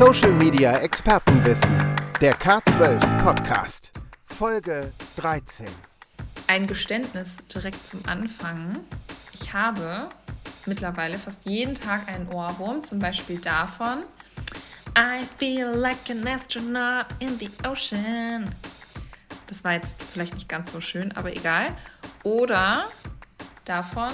Social Media Expertenwissen. Der K12 Podcast. Folge 13. Ein Geständnis direkt zum Anfang. Ich habe mittlerweile fast jeden Tag einen Ohrwurm, zum Beispiel davon. I feel like an astronaut in the ocean. Das war jetzt vielleicht nicht ganz so schön, aber egal. Oder davon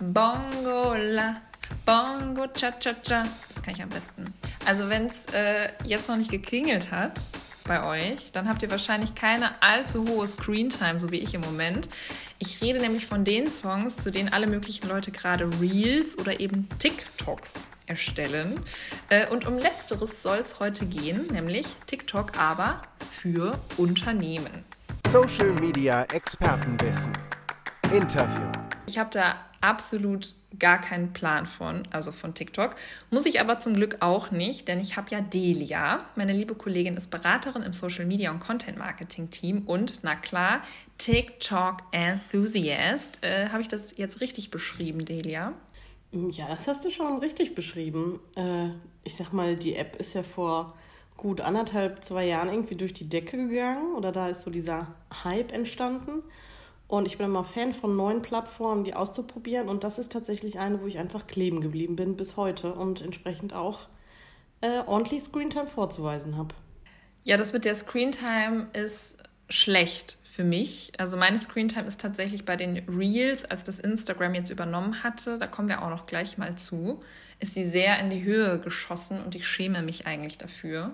Bongo la, Bongo cha cha cha. Das kann ich am besten. Also wenn es äh, jetzt noch nicht geklingelt hat bei euch, dann habt ihr wahrscheinlich keine allzu hohe Screentime, so wie ich im Moment. Ich rede nämlich von den Songs, zu denen alle möglichen Leute gerade Reels oder eben TikToks erstellen. Äh, und um letzteres soll es heute gehen, nämlich TikTok aber für Unternehmen. Social Media Expertenwissen. Interview. Ich habe da absolut gar keinen Plan von, also von TikTok. Muss ich aber zum Glück auch nicht, denn ich habe ja Delia. Meine liebe Kollegin ist Beraterin im Social Media und Content Marketing Team und, na klar, TikTok Enthusiast. Äh, habe ich das jetzt richtig beschrieben, Delia? Ja, das hast du schon richtig beschrieben. Äh, ich sag mal, die App ist ja vor gut anderthalb, zwei Jahren irgendwie durch die Decke gegangen oder da ist so dieser Hype entstanden. Und ich bin immer Fan von neuen Plattformen, die auszuprobieren. Und das ist tatsächlich eine, wo ich einfach kleben geblieben bin bis heute und entsprechend auch äh, ordentlich Screentime vorzuweisen habe. Ja, das mit der Screentime ist schlecht für mich. Also meine Screentime ist tatsächlich bei den Reels, als das Instagram jetzt übernommen hatte, da kommen wir auch noch gleich mal zu, ist sie sehr in die Höhe geschossen und ich schäme mich eigentlich dafür.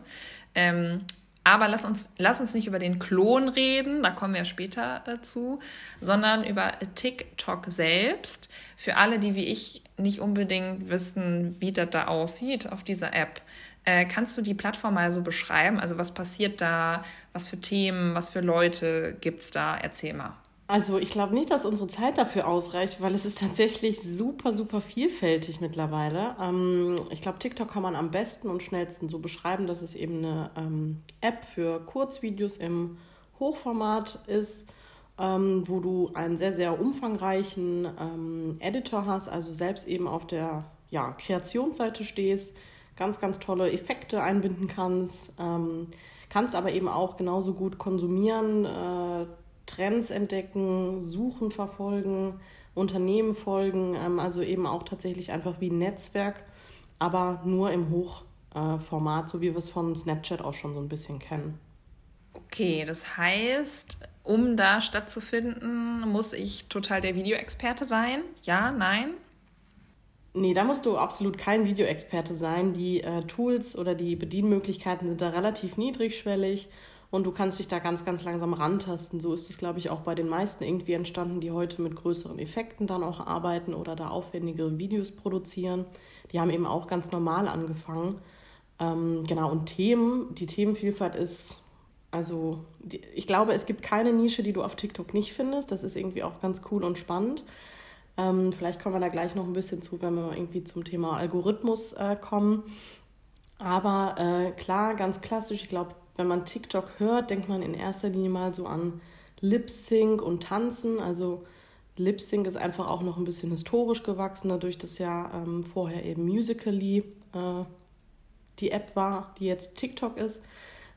Ähm, aber lass uns, lass uns nicht über den Klon reden, da kommen wir später dazu, sondern über TikTok selbst. Für alle, die wie ich nicht unbedingt wissen, wie das da aussieht auf dieser App. Äh, kannst du die Plattform mal so beschreiben? Also was passiert da? Was für Themen, was für Leute gibt es da? Erzähl mal. Also ich glaube nicht, dass unsere Zeit dafür ausreicht, weil es ist tatsächlich super, super vielfältig mittlerweile. Ähm, ich glaube, TikTok kann man am besten und schnellsten so beschreiben, dass es eben eine ähm, App für Kurzvideos im Hochformat ist, ähm, wo du einen sehr, sehr umfangreichen ähm, Editor hast, also selbst eben auf der ja, Kreationsseite stehst, ganz, ganz tolle Effekte einbinden kannst, ähm, kannst aber eben auch genauso gut konsumieren. Äh, Trends entdecken, suchen, verfolgen, Unternehmen folgen, ähm, also eben auch tatsächlich einfach wie ein Netzwerk, aber nur im Hochformat, so wie wir es von Snapchat auch schon so ein bisschen kennen. Okay, das heißt, um da stattzufinden, muss ich total der Videoexperte sein? Ja, nein? Nee, da musst du absolut kein Videoexperte sein. Die äh, Tools oder die Bedienmöglichkeiten sind da relativ niedrigschwellig und du kannst dich da ganz, ganz langsam rantasten. So ist es, glaube ich, auch bei den meisten irgendwie entstanden, die heute mit größeren Effekten dann auch arbeiten oder da aufwendigere Videos produzieren. Die haben eben auch ganz normal angefangen. Ähm, genau, und Themen, die Themenvielfalt ist, also die, ich glaube, es gibt keine Nische, die du auf TikTok nicht findest. Das ist irgendwie auch ganz cool und spannend. Ähm, vielleicht kommen wir da gleich noch ein bisschen zu, wenn wir mal irgendwie zum Thema Algorithmus äh, kommen. Aber äh, klar, ganz klassisch, ich glaube, wenn man TikTok hört, denkt man in erster Linie mal so an Lip Sync und Tanzen. Also Lip Sync ist einfach auch noch ein bisschen historisch gewachsen, dadurch, dass ja ähm, vorher eben Musically äh, die App war, die jetzt TikTok ist,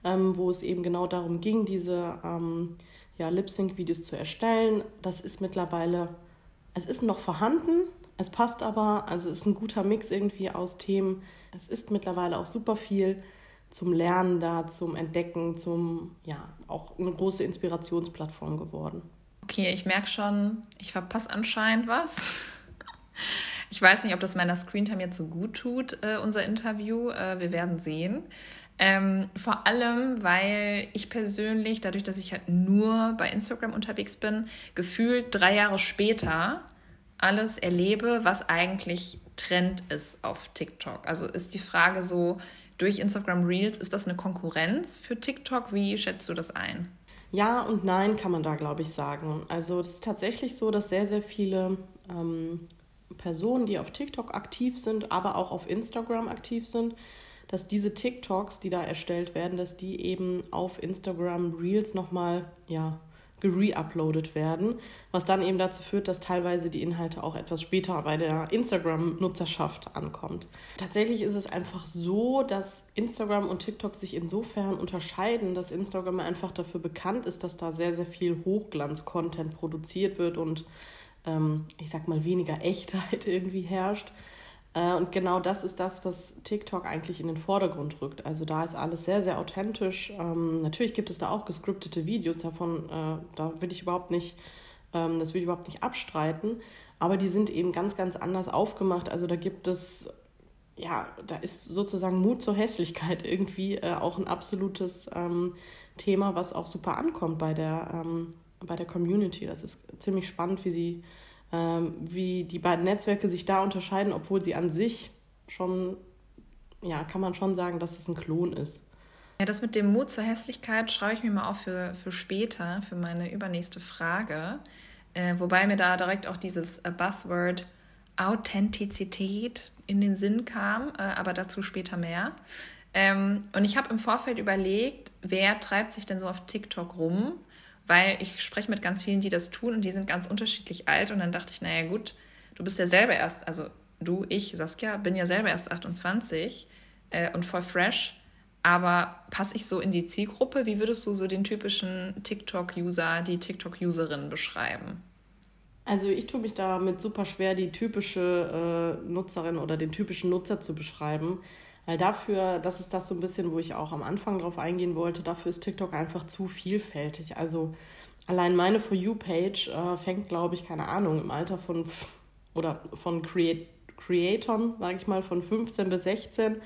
ähm, wo es eben genau darum ging, diese ähm, ja, Lip Sync-Videos zu erstellen. Das ist mittlerweile, es ist noch vorhanden, es passt aber, also es ist ein guter Mix irgendwie aus Themen. Es ist mittlerweile auch super viel zum Lernen da, zum Entdecken, zum, ja, auch eine große Inspirationsplattform geworden. Okay, ich merke schon, ich verpasse anscheinend was. Ich weiß nicht, ob das meiner Screentime jetzt so gut tut, äh, unser Interview. Äh, wir werden sehen. Ähm, vor allem, weil ich persönlich, dadurch, dass ich halt nur bei Instagram unterwegs bin, gefühlt drei Jahre später alles erlebe, was eigentlich Trend ist auf TikTok. Also ist die Frage so, durch Instagram Reels, ist das eine Konkurrenz für TikTok? Wie schätzt du das ein? Ja und nein kann man da, glaube ich, sagen. Also es ist tatsächlich so, dass sehr, sehr viele ähm, Personen, die auf TikTok aktiv sind, aber auch auf Instagram aktiv sind, dass diese TikToks, die da erstellt werden, dass die eben auf Instagram Reels nochmal ja, gereuploadet werden, was dann eben dazu führt, dass teilweise die Inhalte auch etwas später bei der Instagram-Nutzerschaft ankommt. Tatsächlich ist es einfach so, dass Instagram und TikTok sich insofern unterscheiden, dass Instagram einfach dafür bekannt ist, dass da sehr, sehr viel Hochglanz-Content produziert wird und ähm, ich sag mal weniger Echtheit irgendwie herrscht. Äh, und genau das ist das, was TikTok eigentlich in den Vordergrund rückt. Also da ist alles sehr, sehr authentisch. Ähm, natürlich gibt es da auch gescriptete Videos davon, äh, da will ich überhaupt nicht, ähm, das will ich überhaupt nicht abstreiten. Aber die sind eben ganz, ganz anders aufgemacht. Also da gibt es, ja, da ist sozusagen Mut zur Hässlichkeit irgendwie äh, auch ein absolutes ähm, Thema, was auch super ankommt bei der, ähm, bei der Community. Das ist ziemlich spannend, wie sie wie die beiden Netzwerke sich da unterscheiden, obwohl sie an sich schon, ja, kann man schon sagen, dass es ein Klon ist. Ja, das mit dem Mut zur Hässlichkeit schreibe ich mir mal auf für, für später, für meine übernächste Frage. Äh, wobei mir da direkt auch dieses äh, Buzzword Authentizität in den Sinn kam, äh, aber dazu später mehr. Ähm, und ich habe im Vorfeld überlegt, wer treibt sich denn so auf TikTok rum? Weil ich spreche mit ganz vielen, die das tun und die sind ganz unterschiedlich alt. Und dann dachte ich, naja gut, du bist ja selber erst, also du, ich, Saskia, bin ja selber erst 28 äh, und voll fresh. Aber passe ich so in die Zielgruppe? Wie würdest du so den typischen TikTok-User, die TikTok-Userin beschreiben? Also ich tue mich damit super schwer, die typische äh, Nutzerin oder den typischen Nutzer zu beschreiben. Weil dafür, das ist das so ein bisschen, wo ich auch am Anfang drauf eingehen wollte, dafür ist TikTok einfach zu vielfältig. Also allein meine For You-Page äh, fängt, glaube ich, keine Ahnung, im Alter von oder von Create, Creatoren, sage ich mal, von 15 bis 16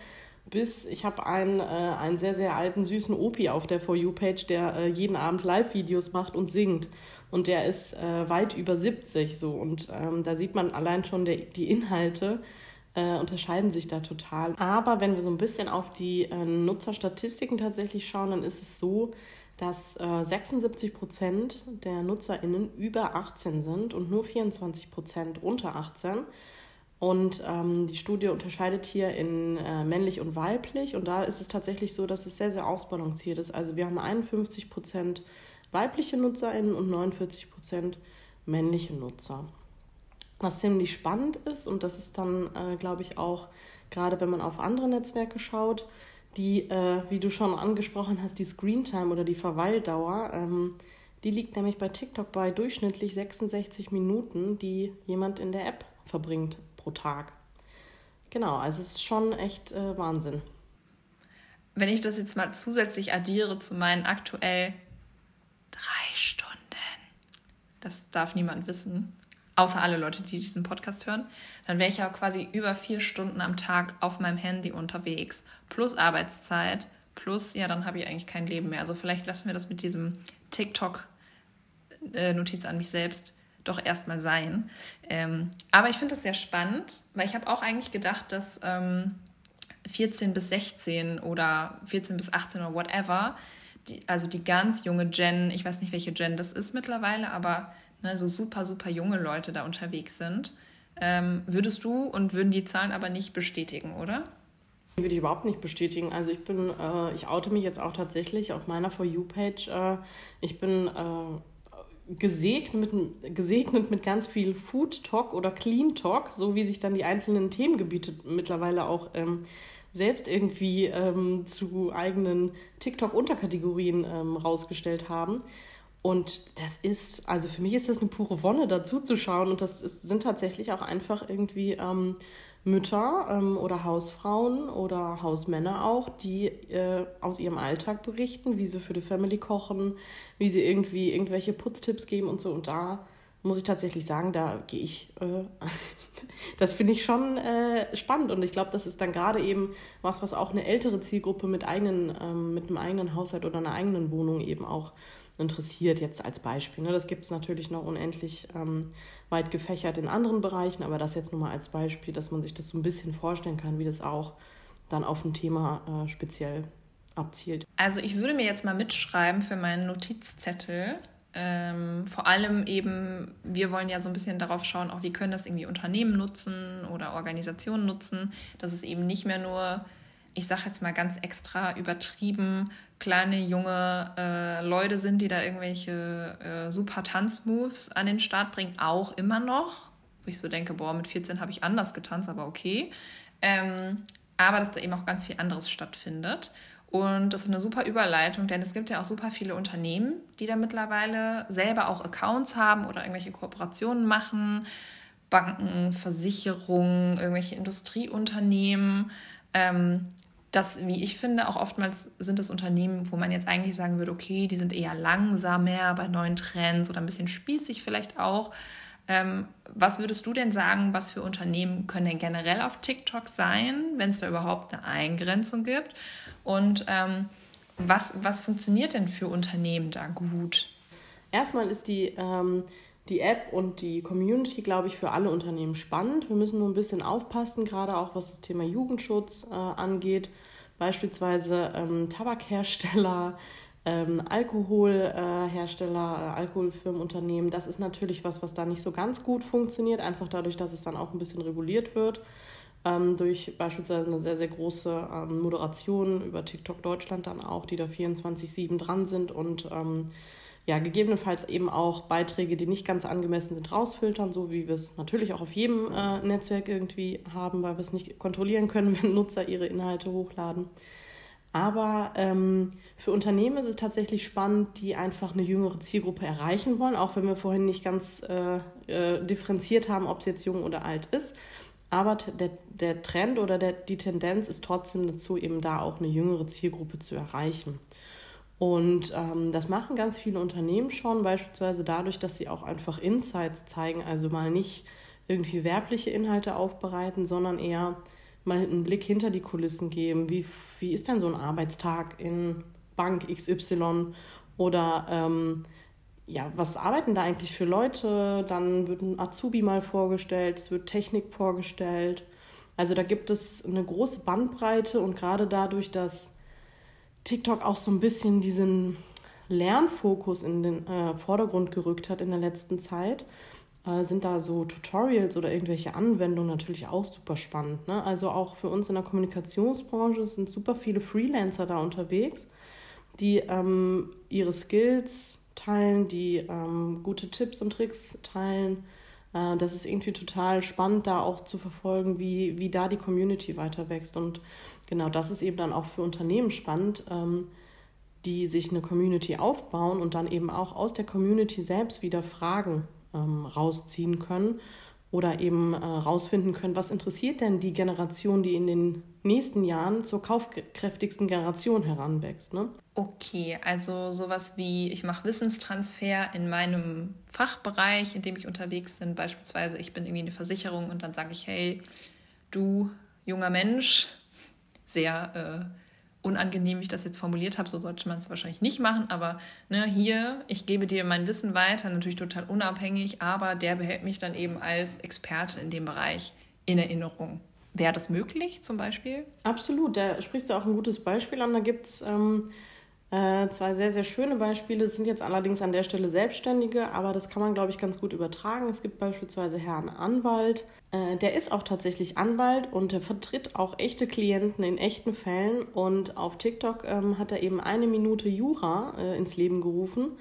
bis ich habe einen, äh, einen sehr, sehr alten, süßen Opi auf der For You-Page, der äh, jeden Abend Live-Videos macht und singt. Und der ist äh, weit über 70 so. Und ähm, da sieht man allein schon der, die Inhalte äh, unterscheiden sich da total. Aber wenn wir so ein bisschen auf die äh, Nutzerstatistiken tatsächlich schauen, dann ist es so, dass äh, 76 Prozent der NutzerInnen über 18 sind und nur 24 Prozent unter 18. Und ähm, die Studie unterscheidet hier in äh, männlich und weiblich. Und da ist es tatsächlich so, dass es sehr, sehr ausbalanciert ist. Also wir haben 51 Prozent weibliche NutzerInnen und 49 Prozent männliche Nutzer. Was ziemlich spannend ist, und das ist dann, äh, glaube ich, auch gerade wenn man auf andere Netzwerke schaut, die, äh, wie du schon angesprochen hast, die Screentime oder die Verweildauer, ähm, die liegt nämlich bei TikTok bei durchschnittlich 66 Minuten, die jemand in der App verbringt pro Tag. Genau, also es ist schon echt äh, Wahnsinn. Wenn ich das jetzt mal zusätzlich addiere zu meinen aktuell drei Stunden, das darf niemand wissen, außer alle Leute, die diesen Podcast hören, dann wäre ich ja quasi über vier Stunden am Tag auf meinem Handy unterwegs, plus Arbeitszeit, plus, ja, dann habe ich eigentlich kein Leben mehr. Also vielleicht lassen wir das mit diesem TikTok-Notiz an mich selbst doch erstmal sein. Ähm, aber ich finde das sehr spannend, weil ich habe auch eigentlich gedacht, dass ähm, 14 bis 16 oder 14 bis 18 oder whatever, die, also die ganz junge Gen, ich weiß nicht, welche Gen das ist mittlerweile, aber ne, so super, super junge Leute da unterwegs sind. Ähm, würdest du und würden die Zahlen aber nicht bestätigen, oder? Würde ich überhaupt nicht bestätigen. Also ich bin, äh, ich oute mich jetzt auch tatsächlich auf meiner For You-Page. Äh, ich bin äh, gesegnet, mit, gesegnet mit ganz viel Food Talk oder Clean Talk, so wie sich dann die einzelnen Themengebiete mittlerweile auch ähm, selbst irgendwie ähm, zu eigenen TikTok-Unterkategorien ähm, rausgestellt haben. Und das ist, also für mich ist das eine pure Wonne, dazu zu schauen. Und das ist, sind tatsächlich auch einfach irgendwie ähm, Mütter ähm, oder Hausfrauen oder Hausmänner auch, die äh, aus ihrem Alltag berichten, wie sie für die Family kochen, wie sie irgendwie irgendwelche Putztipps geben und so. Und da muss ich tatsächlich sagen, da gehe ich, äh, das finde ich schon äh, spannend. Und ich glaube, das ist dann gerade eben was, was auch eine ältere Zielgruppe mit, eigenen, ähm, mit einem eigenen Haushalt oder einer eigenen Wohnung eben auch interessiert, jetzt als Beispiel. Ne? Das gibt es natürlich noch unendlich ähm, weit gefächert in anderen Bereichen, aber das jetzt nur mal als Beispiel, dass man sich das so ein bisschen vorstellen kann, wie das auch dann auf ein Thema äh, speziell abzielt. Also ich würde mir jetzt mal mitschreiben für meinen Notizzettel. Ähm, vor allem eben, wir wollen ja so ein bisschen darauf schauen, auch wie können das irgendwie Unternehmen nutzen oder Organisationen nutzen, dass es eben nicht mehr nur ich sage jetzt mal ganz extra übertrieben, kleine junge äh, Leute sind, die da irgendwelche äh, super Tanzmoves an den Start bringen, auch immer noch. Wo ich so denke, boah, mit 14 habe ich anders getanzt, aber okay. Ähm, aber dass da eben auch ganz viel anderes stattfindet. Und das ist eine super Überleitung, denn es gibt ja auch super viele Unternehmen, die da mittlerweile selber auch Accounts haben oder irgendwelche Kooperationen machen. Banken, Versicherungen, irgendwelche Industrieunternehmen. Ähm, das, wie ich finde, auch oftmals sind es Unternehmen, wo man jetzt eigentlich sagen würde, okay, die sind eher langsamer bei neuen Trends oder ein bisschen spießig vielleicht auch. Ähm, was würdest du denn sagen, was für Unternehmen können denn generell auf TikTok sein, wenn es da überhaupt eine Eingrenzung gibt? Und ähm, was, was funktioniert denn für Unternehmen da gut? Erstmal ist die, ähm, die App und die Community, glaube ich, für alle Unternehmen spannend. Wir müssen nur ein bisschen aufpassen, gerade auch was das Thema Jugendschutz äh, angeht. Beispielsweise ähm, Tabakhersteller, ähm, Alkoholhersteller, äh, Alkoholfirmenunternehmen. Das ist natürlich was, was da nicht so ganz gut funktioniert, einfach dadurch, dass es dann auch ein bisschen reguliert wird ähm, durch beispielsweise eine sehr, sehr große ähm, Moderation über TikTok Deutschland dann auch, die da 24-7 dran sind und ähm, ja, gegebenenfalls eben auch Beiträge, die nicht ganz angemessen sind, rausfiltern, so wie wir es natürlich auch auf jedem äh, Netzwerk irgendwie haben, weil wir es nicht kontrollieren können, wenn Nutzer ihre Inhalte hochladen. Aber ähm, für Unternehmen ist es tatsächlich spannend, die einfach eine jüngere Zielgruppe erreichen wollen, auch wenn wir vorhin nicht ganz äh, äh, differenziert haben, ob es jetzt jung oder alt ist. Aber der, der Trend oder der, die Tendenz ist trotzdem dazu, eben da auch eine jüngere Zielgruppe zu erreichen. Und ähm, das machen ganz viele Unternehmen schon, beispielsweise dadurch, dass sie auch einfach Insights zeigen, also mal nicht irgendwie werbliche Inhalte aufbereiten, sondern eher mal einen Blick hinter die Kulissen geben. Wie, wie ist denn so ein Arbeitstag in Bank XY? Oder ähm, ja, was arbeiten da eigentlich für Leute? Dann wird ein Azubi mal vorgestellt, es wird Technik vorgestellt. Also da gibt es eine große Bandbreite und gerade dadurch, dass TikTok auch so ein bisschen diesen Lernfokus in den äh, Vordergrund gerückt hat in der letzten Zeit, äh, sind da so Tutorials oder irgendwelche Anwendungen natürlich auch super spannend. Ne? Also auch für uns in der Kommunikationsbranche sind super viele Freelancer da unterwegs, die ähm, ihre Skills teilen, die ähm, gute Tipps und Tricks teilen. Äh, das ist irgendwie total spannend, da auch zu verfolgen, wie, wie da die Community weiter wächst. Und genau das ist eben dann auch für Unternehmen spannend, ähm, die sich eine Community aufbauen und dann eben auch aus der Community selbst wieder Fragen ähm, rausziehen können oder eben äh, können, was interessiert denn die Generation, die in den nächsten Jahren zur kaufkräftigsten Generation heranwächst. Ne? Okay, also sowas wie ich mache Wissenstransfer in meinem Fachbereich, in dem ich unterwegs bin. Beispielsweise ich bin irgendwie eine Versicherung und dann sage ich, hey, du junger Mensch, sehr äh, unangenehm, ich das jetzt formuliert habe, so sollte man es wahrscheinlich nicht machen, aber ne, hier, ich gebe dir mein Wissen weiter, natürlich total unabhängig, aber der behält mich dann eben als Experte in dem Bereich in Erinnerung. Wäre das möglich zum Beispiel? Absolut, da sprichst du auch ein gutes Beispiel an. Da gibt es ähm, äh, zwei sehr, sehr schöne Beispiele. Sind jetzt allerdings an der Stelle Selbstständige, aber das kann man, glaube ich, ganz gut übertragen. Es gibt beispielsweise Herrn Anwalt, äh, der ist auch tatsächlich Anwalt und der vertritt auch echte Klienten in echten Fällen. Und auf TikTok ähm, hat er eben eine Minute Jura äh, ins Leben gerufen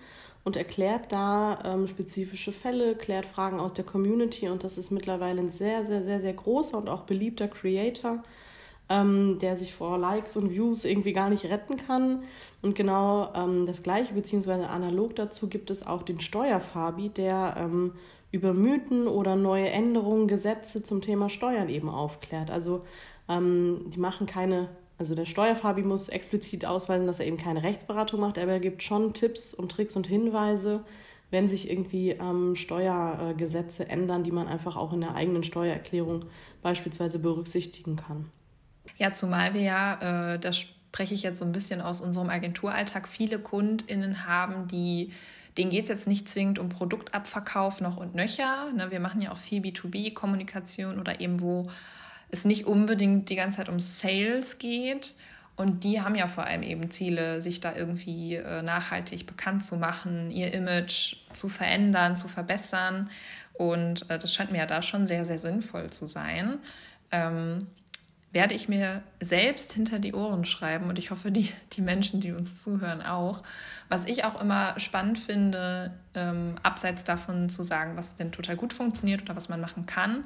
und erklärt da ähm, spezifische Fälle, klärt Fragen aus der Community. Und das ist mittlerweile ein sehr, sehr, sehr, sehr großer und auch beliebter Creator. Ähm, der sich vor Likes und Views irgendwie gar nicht retten kann. Und genau ähm, das gleiche, beziehungsweise analog dazu, gibt es auch den Steuerfabi, der ähm, über Mythen oder neue Änderungen, Gesetze zum Thema Steuern eben aufklärt. Also ähm, die machen keine, also der Steuerfabi muss explizit ausweisen, dass er eben keine Rechtsberatung macht, aber er gibt schon Tipps und Tricks und Hinweise, wenn sich irgendwie ähm, Steuergesetze ändern, die man einfach auch in der eigenen Steuererklärung beispielsweise berücksichtigen kann. Ja, zumal wir ja, äh, das spreche ich jetzt so ein bisschen aus unserem Agenturalltag, viele KundInnen haben, die denen geht es jetzt nicht zwingend um Produktabverkauf noch und nöcher. Ne? Wir machen ja auch viel B2B-Kommunikation oder eben wo es nicht unbedingt die ganze Zeit um Sales geht. Und die haben ja vor allem eben Ziele, sich da irgendwie äh, nachhaltig bekannt zu machen, ihr Image zu verändern, zu verbessern. Und äh, das scheint mir ja da schon sehr, sehr sinnvoll zu sein. Ähm, werde ich mir selbst hinter die Ohren schreiben und ich hoffe, die, die Menschen, die uns zuhören, auch. Was ich auch immer spannend finde, ähm, abseits davon zu sagen, was denn total gut funktioniert oder was man machen kann,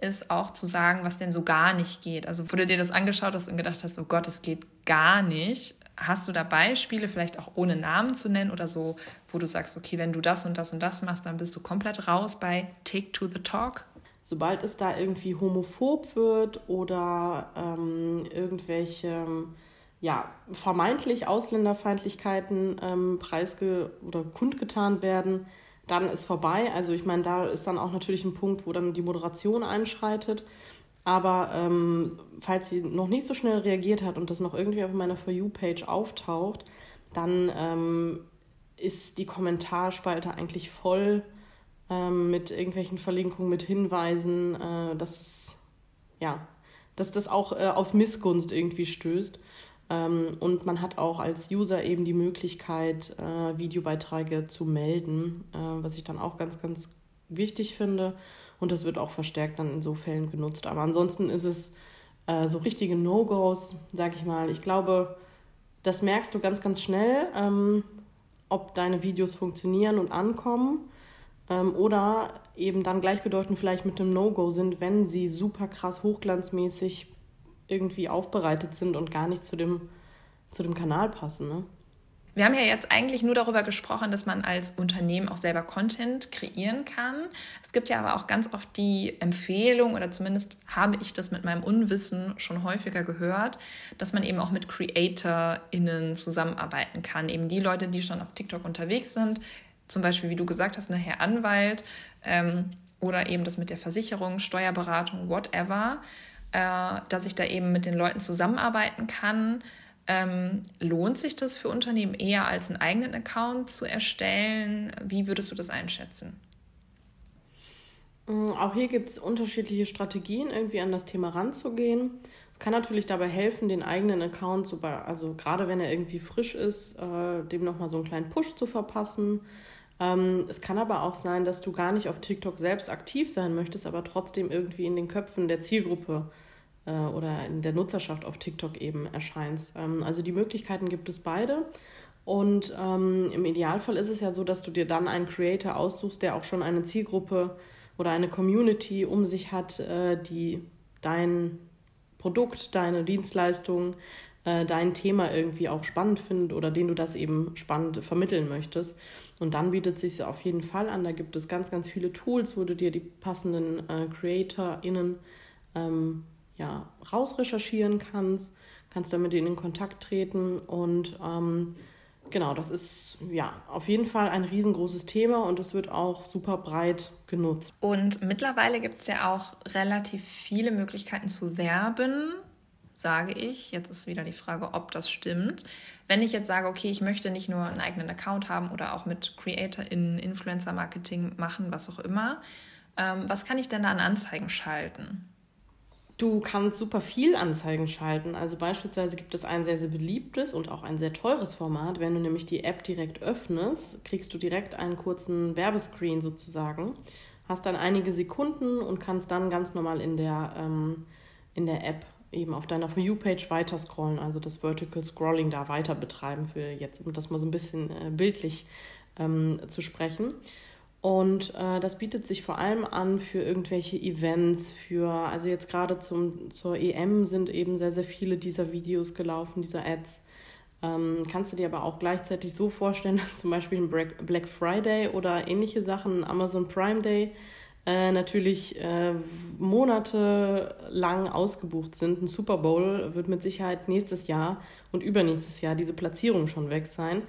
ist auch zu sagen, was denn so gar nicht geht. Also, wo du dir das angeschaut hast und gedacht hast, oh Gott, es geht gar nicht. Hast du da Beispiele, vielleicht auch ohne Namen zu nennen oder so, wo du sagst, okay, wenn du das und das und das machst, dann bist du komplett raus bei Take to the Talk? Sobald es da irgendwie homophob wird oder ähm, irgendwelche ja, vermeintlich Ausländerfeindlichkeiten ähm, preisge oder kundgetan werden, dann ist vorbei. Also ich meine, da ist dann auch natürlich ein Punkt, wo dann die Moderation einschreitet. Aber ähm, falls sie noch nicht so schnell reagiert hat und das noch irgendwie auf meiner For You-Page auftaucht, dann ähm, ist die Kommentarspalte eigentlich voll ähm, mit irgendwelchen Verlinkungen, mit Hinweisen, äh, dass es, ja, dass das auch äh, auf Missgunst irgendwie stößt. Ähm, und man hat auch als User eben die Möglichkeit, äh, Videobeiträge zu melden, äh, was ich dann auch ganz, ganz wichtig finde. Und das wird auch verstärkt dann in so Fällen genutzt. Aber ansonsten ist es äh, so richtige No-Gos, sag ich mal. Ich glaube, das merkst du ganz, ganz schnell, ähm, ob deine Videos funktionieren und ankommen ähm, oder eben dann gleichbedeutend vielleicht mit einem No-Go sind, wenn sie super krass hochglanzmäßig irgendwie aufbereitet sind und gar nicht zu dem, zu dem Kanal passen. Ne? Wir haben ja jetzt eigentlich nur darüber gesprochen, dass man als Unternehmen auch selber Content kreieren kann. Es gibt ja aber auch ganz oft die Empfehlung, oder zumindest habe ich das mit meinem Unwissen schon häufiger gehört, dass man eben auch mit CreatorInnen zusammenarbeiten kann. Eben die Leute, die schon auf TikTok unterwegs sind, zum Beispiel, wie du gesagt hast, Herr Anwalt ähm, oder eben das mit der Versicherung, Steuerberatung, whatever, äh, dass ich da eben mit den Leuten zusammenarbeiten kann. Ähm, lohnt sich das für Unternehmen eher als einen eigenen Account zu erstellen? Wie würdest du das einschätzen? Mm, auch hier gibt es unterschiedliche Strategien, irgendwie an das Thema ranzugehen. Es kann natürlich dabei helfen, den eigenen Account, so bei, also gerade wenn er irgendwie frisch ist, äh, dem nochmal so einen kleinen Push zu verpassen. Ähm, es kann aber auch sein, dass du gar nicht auf TikTok selbst aktiv sein möchtest, aber trotzdem irgendwie in den Köpfen der Zielgruppe äh, oder in der Nutzerschaft auf TikTok eben erscheinst. Ähm, also die Möglichkeiten gibt es beide. Und ähm, im Idealfall ist es ja so, dass du dir dann einen Creator aussuchst, der auch schon eine Zielgruppe oder eine Community um sich hat, äh, die dein Produkt, deine Dienstleistung, äh, dein Thema irgendwie auch spannend findet oder den du das eben spannend vermitteln möchtest. Und dann bietet sich auf jeden Fall an. Da gibt es ganz, ganz viele Tools, wo du dir die passenden äh, CreatorInnen ähm, ja, rausrecherchieren kannst, kannst damit in Kontakt treten und ähm, genau, das ist ja auf jeden Fall ein riesengroßes Thema und es wird auch super breit genutzt. Und mittlerweile gibt es ja auch relativ viele Möglichkeiten zu werben sage ich. Jetzt ist wieder die Frage, ob das stimmt. Wenn ich jetzt sage, okay, ich möchte nicht nur einen eigenen Account haben oder auch mit Creator in Influencer Marketing machen, was auch immer, ähm, was kann ich denn da an Anzeigen schalten? Du kannst super viel Anzeigen schalten. Also beispielsweise gibt es ein sehr, sehr beliebtes und auch ein sehr teures Format. Wenn du nämlich die App direkt öffnest, kriegst du direkt einen kurzen Werbescreen sozusagen. Hast dann einige Sekunden und kannst dann ganz normal in der, ähm, in der App eben auf deiner For You-Page weiter scrollen, also das Vertical Scrolling da weiter betreiben für jetzt, um das mal so ein bisschen äh, bildlich ähm, zu sprechen. Und äh, das bietet sich vor allem an für irgendwelche Events, für, also jetzt gerade zur EM sind eben sehr, sehr viele dieser Videos gelaufen, dieser Ads. Ähm, kannst du dir aber auch gleichzeitig so vorstellen, zum Beispiel ein Black Friday oder ähnliche Sachen, Amazon Prime Day, äh, natürlich äh, monatelang ausgebucht sind. Ein Super Bowl wird mit Sicherheit nächstes Jahr und übernächstes Jahr diese Platzierung schon weg sein,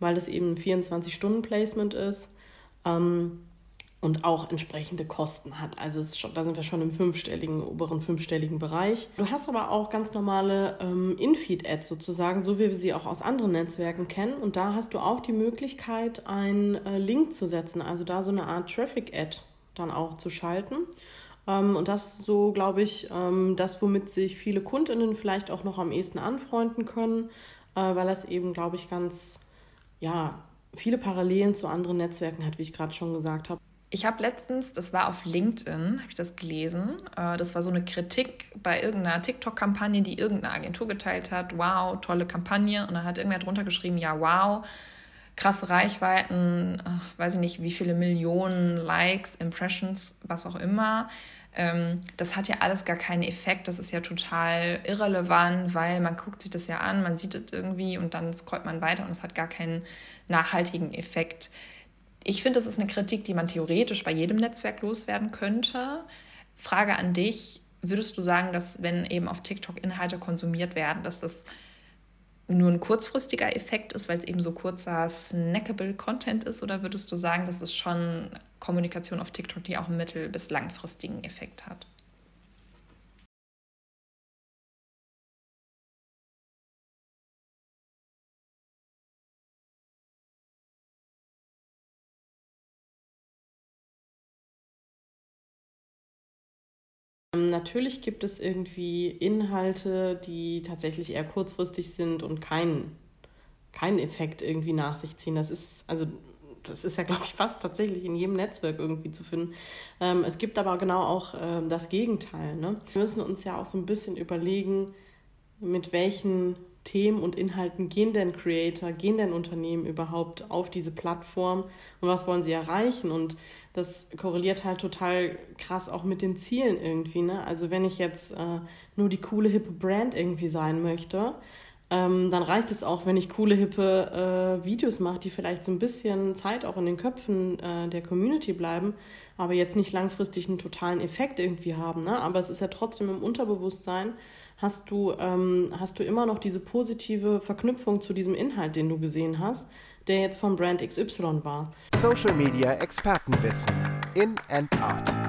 weil das eben ein 24-Stunden-Placement ist. Ähm, und auch entsprechende Kosten hat. Also schon, da sind wir schon im fünfstelligen, oberen fünfstelligen Bereich. Du hast aber auch ganz normale ähm, In-Feed-Ads sozusagen, so wie wir sie auch aus anderen Netzwerken kennen. Und da hast du auch die Möglichkeit, einen äh, Link zu setzen, also da so eine Art Traffic-Ad dann auch zu schalten. Ähm, und das ist so, glaube ich, ähm, das, womit sich viele Kundinnen vielleicht auch noch am ehesten anfreunden können, äh, weil das eben, glaube ich, ganz, ja, viele Parallelen zu anderen Netzwerken hat, wie ich gerade schon gesagt habe. Ich habe letztens, das war auf LinkedIn, habe ich das gelesen. Äh, das war so eine Kritik bei irgendeiner TikTok-Kampagne, die irgendeine Agentur geteilt hat. Wow, tolle Kampagne. Und dann hat irgendwer drunter geschrieben, ja, wow, krasse Reichweiten, weiß ich nicht, wie viele Millionen Likes, Impressions, was auch immer. Ähm, das hat ja alles gar keinen Effekt. Das ist ja total irrelevant, weil man guckt sich das ja an, man sieht es irgendwie und dann scrollt man weiter und es hat gar keinen nachhaltigen Effekt. Ich finde, das ist eine Kritik, die man theoretisch bei jedem Netzwerk loswerden könnte. Frage an dich, würdest du sagen, dass wenn eben auf TikTok Inhalte konsumiert werden, dass das nur ein kurzfristiger Effekt ist, weil es eben so kurzer, snackable Content ist? Oder würdest du sagen, dass es schon Kommunikation auf TikTok, die auch einen mittel- bis langfristigen Effekt hat? Natürlich gibt es irgendwie Inhalte, die tatsächlich eher kurzfristig sind und keinen keinen Effekt irgendwie nach sich ziehen. Das ist, also das ist ja, glaube ich, fast tatsächlich in jedem Netzwerk irgendwie zu finden. Ähm, es gibt aber genau auch ähm, das Gegenteil. Ne? Wir müssen uns ja auch so ein bisschen überlegen, mit welchen Themen und Inhalten gehen denn Creator, gehen denn Unternehmen überhaupt auf diese Plattform und was wollen sie erreichen? Und das korreliert halt total krass auch mit den Zielen irgendwie. Ne? Also wenn ich jetzt äh, nur die coole, hippe Brand irgendwie sein möchte, ähm, dann reicht es auch, wenn ich coole, hippe äh, Videos mache, die vielleicht so ein bisschen Zeit auch in den Köpfen äh, der Community bleiben, aber jetzt nicht langfristig einen totalen Effekt irgendwie haben. Ne? Aber es ist ja trotzdem im Unterbewusstsein hast du, ähm, hast du immer noch diese positive Verknüpfung zu diesem Inhalt, den du gesehen hast, der jetzt von Brand XY war. Social Media Expertenwissen in and out.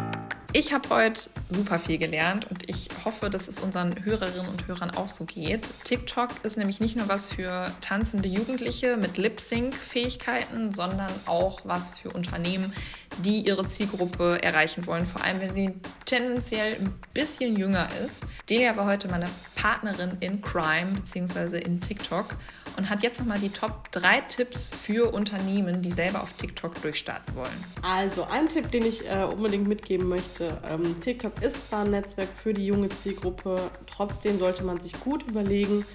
Ich habe heute super viel gelernt und ich hoffe, dass es unseren Hörerinnen und Hörern auch so geht. TikTok ist nämlich nicht nur was für tanzende Jugendliche mit Lip-Sync-Fähigkeiten, sondern auch was für Unternehmen, die ihre Zielgruppe erreichen wollen, vor allem wenn sie tendenziell ein bisschen jünger ist. Delia war heute meine Partnerin in Crime bzw. in TikTok und hat jetzt nochmal die Top 3 Tipps für Unternehmen, die selber auf TikTok durchstarten wollen. Also ein Tipp, den ich äh, unbedingt mitgeben möchte. Ähm, TikTok ist zwar ein Netzwerk für die junge Zielgruppe, trotzdem sollte man sich gut überlegen,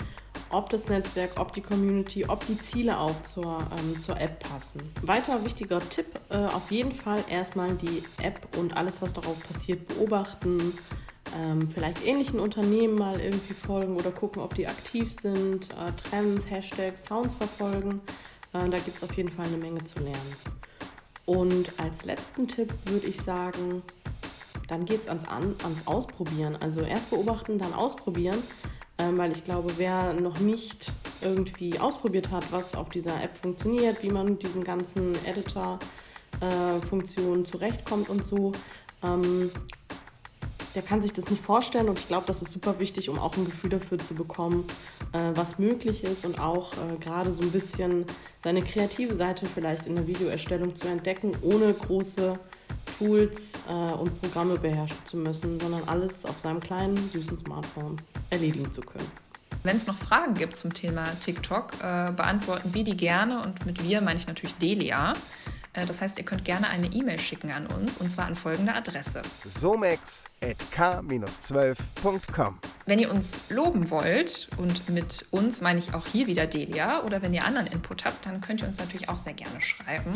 ob das Netzwerk, ob die Community, ob die Ziele auch zur, ähm, zur App passen. Weiter wichtiger Tipp, äh, auf jeden Fall erstmal die App und alles, was darauf passiert, beobachten. Ähm, vielleicht ähnlichen Unternehmen mal irgendwie folgen oder gucken, ob die aktiv sind, äh, Trends, Hashtags, Sounds verfolgen. Äh, da gibt es auf jeden Fall eine Menge zu lernen. Und als letzten Tipp würde ich sagen, dann geht es ans, ans Ausprobieren. Also erst beobachten, dann ausprobieren. Ähm, weil ich glaube, wer noch nicht irgendwie ausprobiert hat, was auf dieser App funktioniert, wie man mit diesen ganzen Editor-Funktionen äh, zurechtkommt und so, ähm, der kann sich das nicht vorstellen und ich glaube, das ist super wichtig, um auch ein Gefühl dafür zu bekommen, äh, was möglich ist und auch äh, gerade so ein bisschen seine kreative Seite vielleicht in der Videoerstellung zu entdecken, ohne große Tools äh, und Programme beherrschen zu müssen, sondern alles auf seinem kleinen, süßen Smartphone erledigen zu können. Wenn es noch Fragen gibt zum Thema TikTok, äh, beantworten wir die gerne und mit wir meine ich natürlich Delia. Äh, das heißt, ihr könnt gerne eine E-Mail schicken an uns und zwar an folgende Adresse: somex.k-12.com. Wenn ihr uns loben wollt, und mit uns meine ich auch hier wieder Delia, oder wenn ihr anderen Input habt, dann könnt ihr uns natürlich auch sehr gerne schreiben.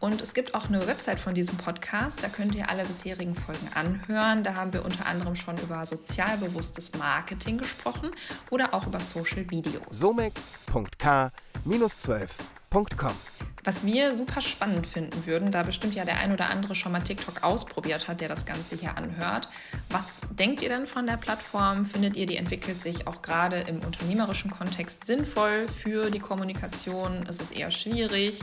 Und es gibt auch eine Website von diesem Podcast, da könnt ihr alle bisherigen Folgen anhören. Da haben wir unter anderem schon über sozialbewusstes Marketing gesprochen oder auch über Social Videos. somex.k-12.com. Was wir super spannend finden würden, da bestimmt ja der ein oder andere schon mal TikTok ausprobiert hat, der das Ganze hier anhört. Was denkt ihr denn von der Plattform? Findet ihr, die entwickelt sich auch gerade im unternehmerischen Kontext sinnvoll für die Kommunikation? Ist es eher schwierig?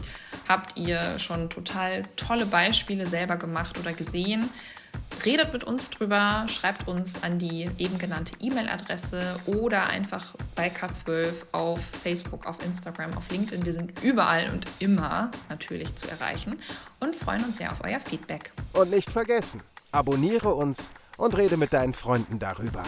Habt ihr schon total tolle Beispiele selber gemacht oder gesehen? Redet mit uns drüber, schreibt uns an die eben genannte E-Mail-Adresse oder einfach bei K12 auf Facebook, auf Instagram, auf LinkedIn. Wir sind überall und immer natürlich zu erreichen und freuen uns sehr auf euer Feedback. Und nicht vergessen, abonniere uns und rede mit deinen Freunden darüber.